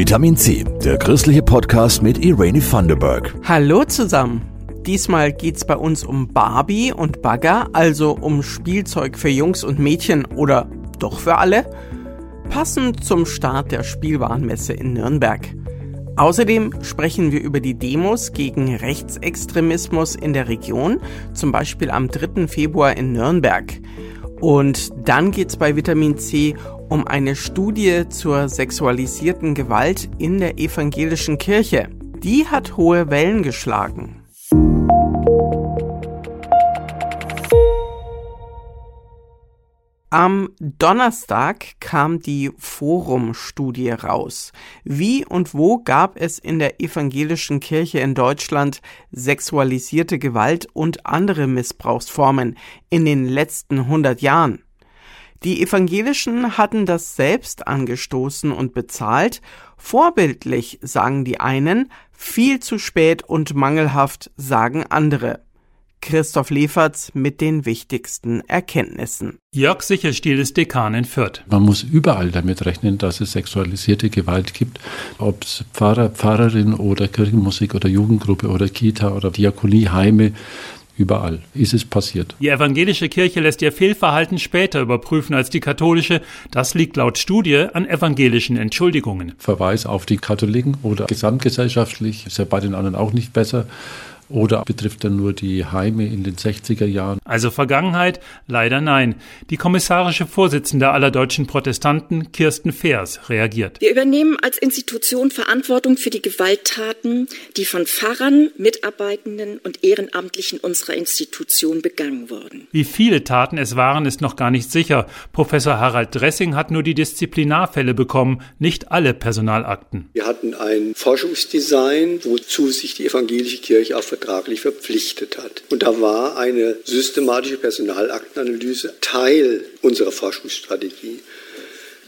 Vitamin C, der christliche Podcast mit Irene Thunderberg. Hallo zusammen. Diesmal geht's bei uns um Barbie und Bagger, also um Spielzeug für Jungs und Mädchen oder doch für alle? Passend zum Start der Spielwarenmesse in Nürnberg. Außerdem sprechen wir über die Demos gegen Rechtsextremismus in der Region, zum Beispiel am 3. Februar in Nürnberg. Und dann geht's bei Vitamin C um eine Studie zur sexualisierten Gewalt in der evangelischen Kirche. Die hat hohe Wellen geschlagen. Am Donnerstag kam die Forum-Studie raus. Wie und wo gab es in der evangelischen Kirche in Deutschland sexualisierte Gewalt und andere Missbrauchsformen in den letzten 100 Jahren? Die Evangelischen hatten das selbst angestoßen und bezahlt. Vorbildlich, sagen die einen, viel zu spät und mangelhaft, sagen andere. Christoph Leferz mit den wichtigsten Erkenntnissen. Jörg Sicherstiel ist Dekan in Fürth. Man muss überall damit rechnen, dass es sexualisierte Gewalt gibt. Ob es Pfarrer, Pfarrerin oder Kirchenmusik oder Jugendgruppe oder Kita oder Diakonie, Heime, Überall ist es passiert. Die evangelische Kirche lässt ihr Fehlverhalten später überprüfen als die katholische. Das liegt laut Studie an evangelischen Entschuldigungen. Verweis auf die Katholiken oder gesamtgesellschaftlich ist ja bei den anderen auch nicht besser. Oder betrifft er nur die Heime in den 60er Jahren? Also Vergangenheit? Leider nein. Die kommissarische Vorsitzende aller deutschen Protestanten, Kirsten Feers, reagiert. Wir übernehmen als Institution Verantwortung für die Gewalttaten, die von Pfarrern, Mitarbeitenden und Ehrenamtlichen unserer Institution begangen wurden. Wie viele Taten es waren, ist noch gar nicht sicher. Professor Harald Dressing hat nur die Disziplinarfälle bekommen, nicht alle Personalakten. Wir hatten ein Forschungsdesign, wozu sich die evangelische Kirche auch vertraglich verpflichtet hat. Und da war eine systematische Personalaktenanalyse Teil unserer Forschungsstrategie.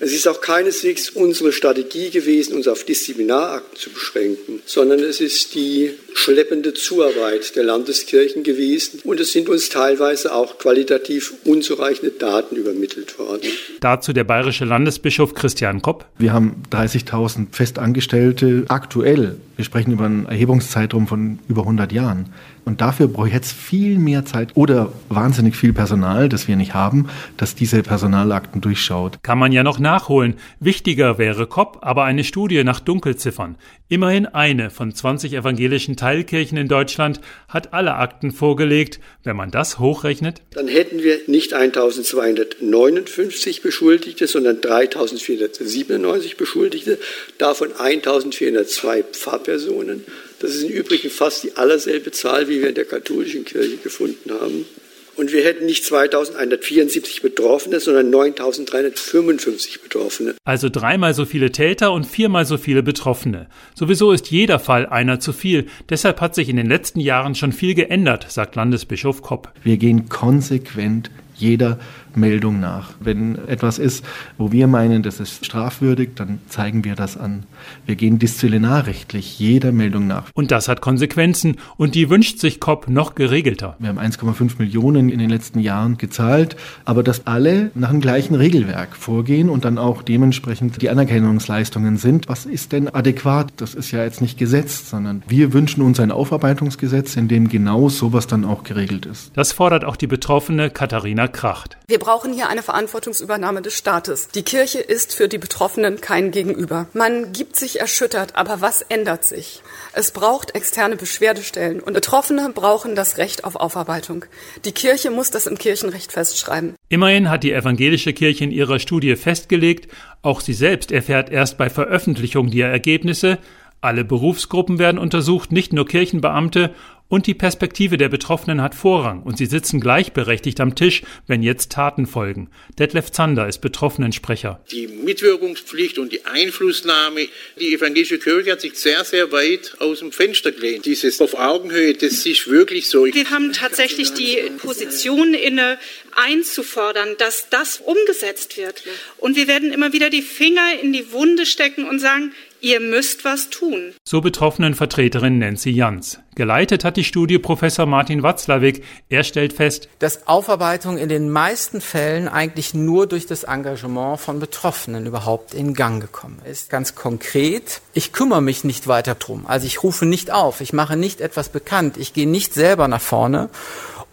Es ist auch keineswegs unsere Strategie gewesen, uns auf Disziplinarakten zu beschränken, sondern es ist die schleppende Zuarbeit der Landeskirchen gewesen und es sind uns teilweise auch qualitativ unzureichende Daten übermittelt worden. Dazu der bayerische Landesbischof Christian Kopp. Wir haben 30.000 Festangestellte aktuell. Wir sprechen über einen Erhebungszeitraum von über 100 Jahren. Und dafür brauche ich jetzt viel mehr Zeit oder wahnsinnig viel Personal, das wir nicht haben, das diese Personalakten durchschaut. Kann man ja noch nachholen. Wichtiger wäre COP, aber eine Studie nach Dunkelziffern. Immerhin eine von 20 evangelischen Teilkirchen in Deutschland hat alle Akten vorgelegt. Wenn man das hochrechnet, dann hätten wir nicht 1259 Beschuldigte, sondern 3497 Beschuldigte, davon 1402 Pfarrpersonen das ist im Übrigen fast die allerselbe Zahl, wie wir in der katholischen Kirche gefunden haben. Und wir hätten nicht 2174 Betroffene, sondern 9355 Betroffene. Also dreimal so viele Täter und viermal so viele Betroffene. Sowieso ist jeder Fall einer zu viel. Deshalb hat sich in den letzten Jahren schon viel geändert, sagt Landesbischof Kopp. Wir gehen konsequent jeder Meldung nach. Wenn etwas ist, wo wir meinen, das ist strafwürdig, dann zeigen wir das an. Wir gehen disziplinarrechtlich jeder Meldung nach. Und das hat Konsequenzen und die wünscht sich COP noch geregelter. Wir haben 1,5 Millionen in den letzten Jahren gezahlt, aber dass alle nach dem gleichen Regelwerk vorgehen und dann auch dementsprechend die Anerkennungsleistungen sind. Was ist denn adäquat? Das ist ja jetzt nicht Gesetz, sondern wir wünschen uns ein Aufarbeitungsgesetz, in dem genau sowas dann auch geregelt ist. Das fordert auch die Betroffene Katharina Kracht. Wir brauchen hier eine Verantwortungsübernahme des Staates. Die Kirche ist für die Betroffenen kein Gegenüber. Man gibt sich erschüttert, aber was ändert sich? Es braucht externe Beschwerdestellen und Betroffene brauchen das Recht auf Aufarbeitung. Die Kirche muss das im Kirchenrecht festschreiben. Immerhin hat die evangelische Kirche in ihrer Studie festgelegt, auch sie selbst erfährt erst bei Veröffentlichung die Ergebnisse, alle Berufsgruppen werden untersucht, nicht nur Kirchenbeamte und die Perspektive der Betroffenen hat Vorrang und sie sitzen gleichberechtigt am Tisch, wenn jetzt Taten folgen. Detlef Zander ist Betroffenensprecher. Die Mitwirkungspflicht und die Einflussnahme, die evangelische Kirche hat sich sehr, sehr weit aus dem Fenster gelehnt. Dieses auf Augenhöhe, das ist wirklich so. Wir haben tatsächlich die Position inne, einzufordern, dass das umgesetzt wird. Und wir werden immer wieder die Finger in die Wunde stecken und sagen, Ihr müsst was tun. So betroffenen Vertreterin Nancy Jans. Geleitet hat die Studie Professor Martin Watzlawick. Er stellt fest, dass Aufarbeitung in den meisten Fällen eigentlich nur durch das Engagement von Betroffenen überhaupt in Gang gekommen ist. Ganz konkret, ich kümmere mich nicht weiter drum. Also ich rufe nicht auf, ich mache nicht etwas bekannt, ich gehe nicht selber nach vorne.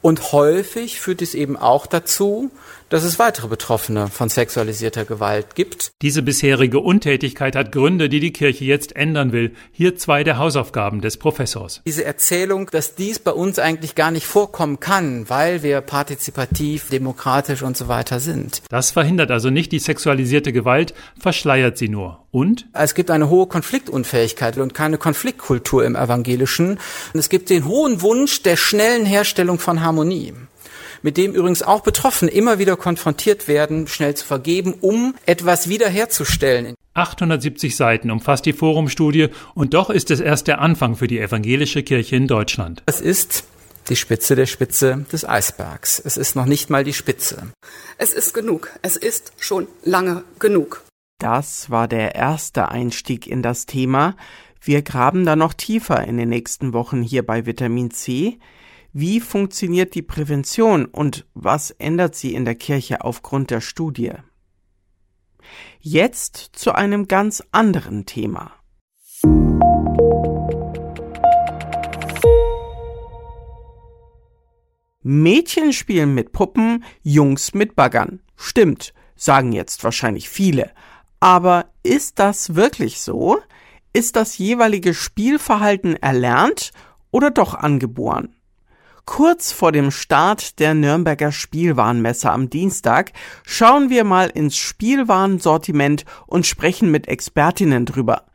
Und häufig führt es eben auch dazu, dass es weitere Betroffene von sexualisierter Gewalt gibt. Diese bisherige Untätigkeit hat Gründe, die die Kirche jetzt ändern will. Hier zwei der Hausaufgaben des Professors. Diese Erzählung, dass dies bei uns eigentlich gar nicht vorkommen kann, weil wir partizipativ, demokratisch und so weiter sind. Das verhindert also nicht die sexualisierte Gewalt, verschleiert sie nur. Und? Es gibt eine hohe Konfliktunfähigkeit und keine Konfliktkultur im Evangelischen. Und es gibt den hohen Wunsch der schnellen Herstellung von Harmonie mit dem übrigens auch Betroffene immer wieder konfrontiert werden, schnell zu vergeben, um etwas wiederherzustellen. 870 Seiten umfasst die Forumstudie und doch ist es erst der Anfang für die evangelische Kirche in Deutschland. Es ist die Spitze der Spitze des Eisbergs. Es ist noch nicht mal die Spitze. Es ist genug. Es ist schon lange genug. Das war der erste Einstieg in das Thema. Wir graben da noch tiefer in den nächsten Wochen hier bei Vitamin C. Wie funktioniert die Prävention und was ändert sie in der Kirche aufgrund der Studie? Jetzt zu einem ganz anderen Thema. Mädchen spielen mit Puppen, Jungs mit Baggern. Stimmt, sagen jetzt wahrscheinlich viele. Aber ist das wirklich so? Ist das jeweilige Spielverhalten erlernt oder doch angeboren? Kurz vor dem Start der Nürnberger Spielwarenmesse am Dienstag schauen wir mal ins Spielwarensortiment und sprechen mit Expertinnen drüber.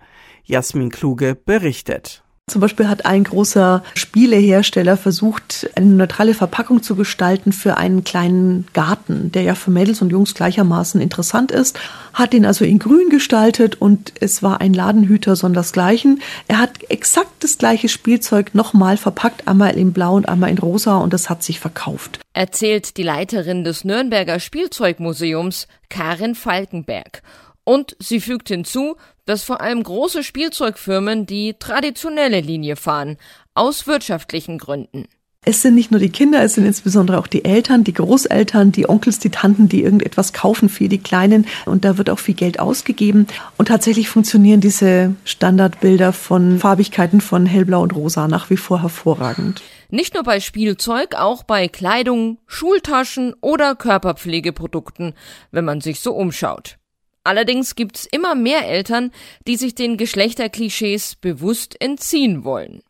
Jasmin Kluge berichtet. Zum Beispiel hat ein großer Spielehersteller versucht, eine neutrale Verpackung zu gestalten für einen kleinen Garten, der ja für Mädels und Jungs gleichermaßen interessant ist, hat ihn also in grün gestaltet und es war ein Ladenhüter sondersgleichen. Er hat exakt das gleiche Spielzeug nochmal verpackt, einmal in blau und einmal in rosa und das hat sich verkauft. Erzählt die Leiterin des Nürnberger Spielzeugmuseums, Karin Falkenberg. Und sie fügt hinzu, dass vor allem große Spielzeugfirmen die traditionelle Linie fahren, aus wirtschaftlichen Gründen. Es sind nicht nur die Kinder, es sind insbesondere auch die Eltern, die Großeltern, die Onkels, die Tanten, die irgendetwas kaufen für die Kleinen. Und da wird auch viel Geld ausgegeben. Und tatsächlich funktionieren diese Standardbilder von Farbigkeiten von hellblau und rosa nach wie vor hervorragend. Nicht nur bei Spielzeug, auch bei Kleidung, Schultaschen oder Körperpflegeprodukten, wenn man sich so umschaut. Allerdings gibt's immer mehr Eltern, die sich den Geschlechterklischees bewusst entziehen wollen.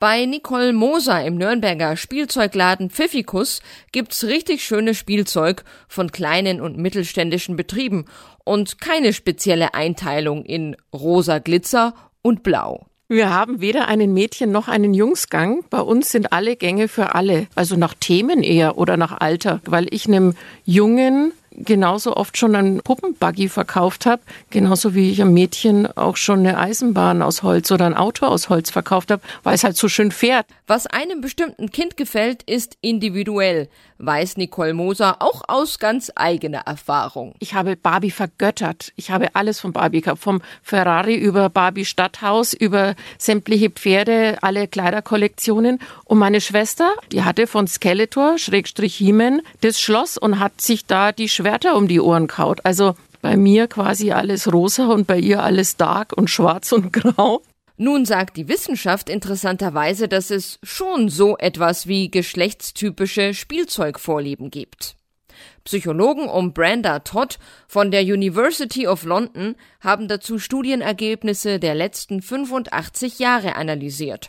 Bei Nicole Moser im Nürnberger Spielzeugladen Pfiffikus gibt's richtig schönes Spielzeug von kleinen und mittelständischen Betrieben und keine spezielle Einteilung in rosa Glitzer und blau. Wir haben weder einen Mädchen noch einen Jungsgang. Bei uns sind alle Gänge für alle. Also nach Themen eher oder nach Alter. Weil ich einem Jungen genauso oft schon einen Puppenbuggy verkauft habe, genauso wie ich einem Mädchen auch schon eine Eisenbahn aus Holz oder ein Auto aus Holz verkauft habe, weil es halt so schön fährt. Was einem bestimmten Kind gefällt, ist individuell, weiß Nicole Moser auch aus ganz eigener Erfahrung. Ich habe Barbie vergöttert. Ich habe alles von Barbie gehabt, vom Ferrari über Barbie Stadthaus, über sämtliche Pferde, alle Kleiderkollektionen. Und meine Schwester, die hatte von Skeletor, Schrägstrich Hiemen, das Schloss und hat sich da die Schwester Schwerter um die Ohren kaut. Also bei mir quasi alles rosa und bei ihr alles dark und schwarz und grau. Nun sagt die Wissenschaft interessanterweise, dass es schon so etwas wie geschlechtstypische Spielzeugvorlieben gibt. Psychologen um Brenda Todd von der University of London haben dazu Studienergebnisse der letzten 85 Jahre analysiert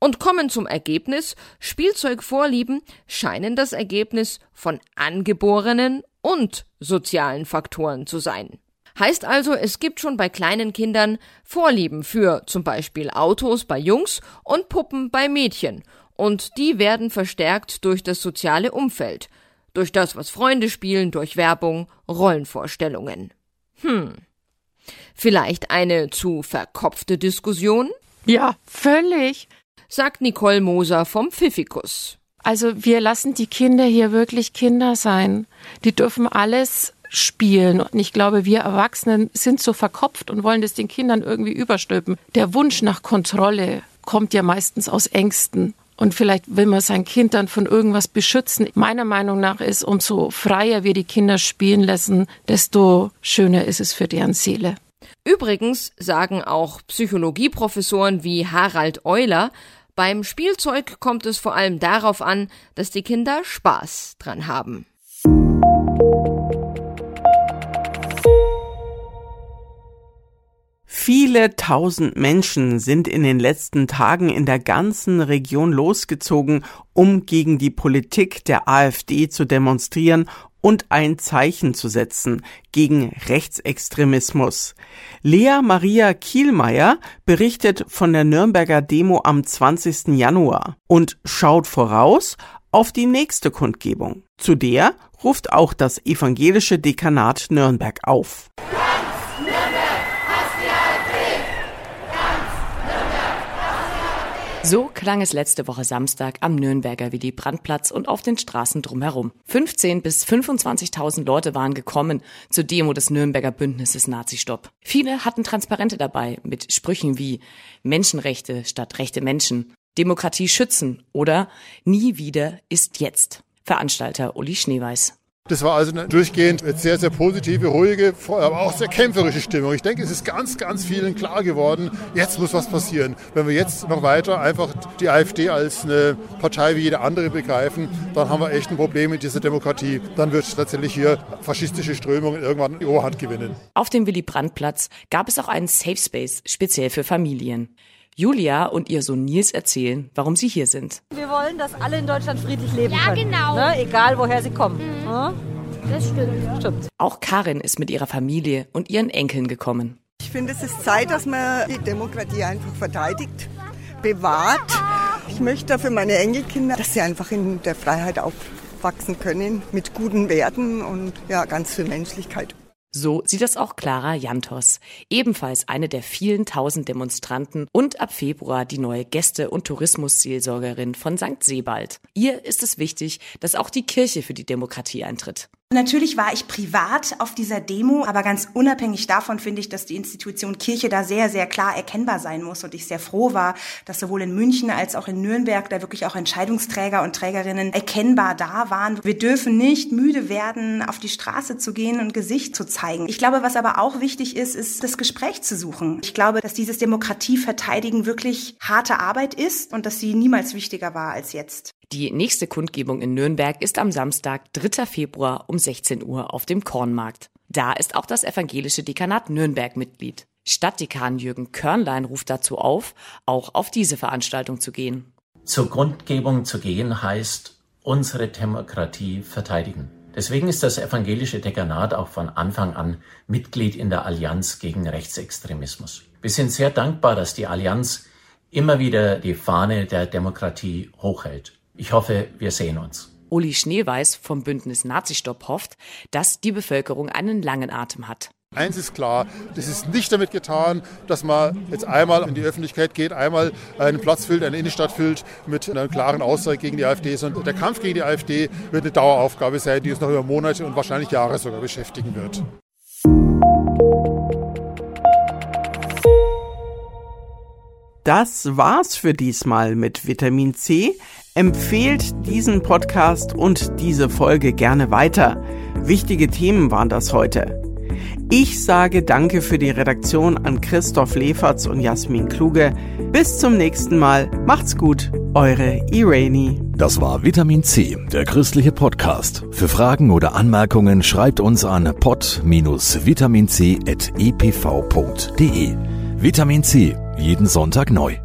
und kommen zum Ergebnis, Spielzeugvorlieben scheinen das Ergebnis von angeborenen und sozialen Faktoren zu sein. Heißt also, es gibt schon bei kleinen Kindern Vorlieben für zum Beispiel Autos bei Jungs und Puppen bei Mädchen, und die werden verstärkt durch das soziale Umfeld, durch das, was Freunde spielen, durch Werbung, Rollenvorstellungen. Hm. Vielleicht eine zu verkopfte Diskussion? Ja, völlig sagt Nicole Moser vom Pfiffikus. Also wir lassen die Kinder hier wirklich Kinder sein. Die dürfen alles spielen. Und ich glaube, wir Erwachsenen sind so verkopft und wollen das den Kindern irgendwie überstülpen. Der Wunsch nach Kontrolle, kommt ja meistens aus Ängsten. Und vielleicht will man sein Kind dann von irgendwas beschützen. Meiner Meinung nach ist, umso freier wir die Kinder spielen lassen, desto schöner ist es für deren Seele. Übrigens sagen auch Psychologieprofessoren wie Harald Euler, beim Spielzeug kommt es vor allem darauf an, dass die Kinder Spaß dran haben. Viele tausend Menschen sind in den letzten Tagen in der ganzen Region losgezogen, um gegen die Politik der AfD zu demonstrieren und ein Zeichen zu setzen gegen Rechtsextremismus. Lea Maria Kielmeier berichtet von der Nürnberger Demo am 20. Januar und schaut voraus auf die nächste Kundgebung. Zu der ruft auch das evangelische Dekanat Nürnberg auf. So klang es letzte Woche Samstag am Nürnberger Willy Brandtplatz und auf den Straßen drumherum. 15 bis 25.000 Leute waren gekommen zur Demo des Nürnberger Bündnisses Nazistopp. Viele hatten Transparente dabei mit Sprüchen wie Menschenrechte statt rechte Menschen, Demokratie schützen oder Nie wieder ist jetzt. Veranstalter Uli Schneeweiß. Das war also eine durchgehend sehr, sehr positive, ruhige, aber auch sehr kämpferische Stimmung. Ich denke, es ist ganz, ganz vielen klar geworden, jetzt muss was passieren. Wenn wir jetzt noch weiter einfach die AfD als eine Partei wie jede andere begreifen, dann haben wir echt ein Problem mit dieser Demokratie. Dann wird tatsächlich hier faschistische Strömungen irgendwann die Oberhand gewinnen. Auf dem Willy-Brandt-Platz gab es auch einen Safe Space, speziell für Familien. Julia und ihr Sohn Nils erzählen, warum sie hier sind. Wir wollen, dass alle in Deutschland friedlich leben ja, können. genau. Ne? Egal, woher sie kommen. Mhm. Ne? Das stimmt. Ja. Stimmt. Auch Karin ist mit ihrer Familie und ihren Enkeln gekommen. Ich finde, es ist Zeit, dass man die Demokratie einfach verteidigt, bewahrt. Ich möchte für meine Enkelkinder, dass sie einfach in der Freiheit aufwachsen können, mit guten Werten und ja, ganz viel Menschlichkeit. So sieht es auch Clara Jantos, ebenfalls eine der vielen tausend Demonstranten und ab Februar die neue Gäste- und Tourismusseelsorgerin von St. Sebald. Ihr ist es wichtig, dass auch die Kirche für die Demokratie eintritt. Natürlich war ich privat auf dieser Demo, aber ganz unabhängig davon finde ich, dass die Institution Kirche da sehr, sehr klar erkennbar sein muss. Und ich sehr froh war, dass sowohl in München als auch in Nürnberg da wirklich auch Entscheidungsträger und Trägerinnen erkennbar da waren. Wir dürfen nicht müde werden, auf die Straße zu gehen und Gesicht zu zeigen. Ich glaube, was aber auch wichtig ist, ist das Gespräch zu suchen. Ich glaube, dass dieses Demokratieverteidigen wirklich harte Arbeit ist und dass sie niemals wichtiger war als jetzt. Die nächste Kundgebung in Nürnberg ist am Samstag, 3. Februar um 16 Uhr auf dem Kornmarkt. Da ist auch das evangelische Dekanat Nürnberg Mitglied. Stadtdekan Jürgen Körnlein ruft dazu auf, auch auf diese Veranstaltung zu gehen. Zur Kundgebung zu gehen heißt, unsere Demokratie verteidigen. Deswegen ist das evangelische Dekanat auch von Anfang an Mitglied in der Allianz gegen Rechtsextremismus. Wir sind sehr dankbar, dass die Allianz immer wieder die Fahne der Demokratie hochhält. Ich hoffe, wir sehen uns. Uli Schneeweiß vom Bündnis Nazistopp hofft, dass die Bevölkerung einen langen Atem hat. Eins ist klar, das ist nicht damit getan, dass man jetzt einmal in die Öffentlichkeit geht, einmal einen Platz füllt, eine Innenstadt füllt mit einer klaren Aussage gegen die AfD, sondern der Kampf gegen die AfD wird eine Daueraufgabe sein, die uns noch über Monate und wahrscheinlich Jahre sogar beschäftigen wird. Das war's für diesmal mit Vitamin C. Empfehlt diesen Podcast und diese Folge gerne weiter. Wichtige Themen waren das heute. Ich sage Danke für die Redaktion an Christoph Leferz und Jasmin Kluge. Bis zum nächsten Mal. Macht's gut. Eure Irene. Das war Vitamin C, der christliche Podcast. Für Fragen oder Anmerkungen schreibt uns an pod-vitaminc.epv.de. Vitamin C, jeden Sonntag neu.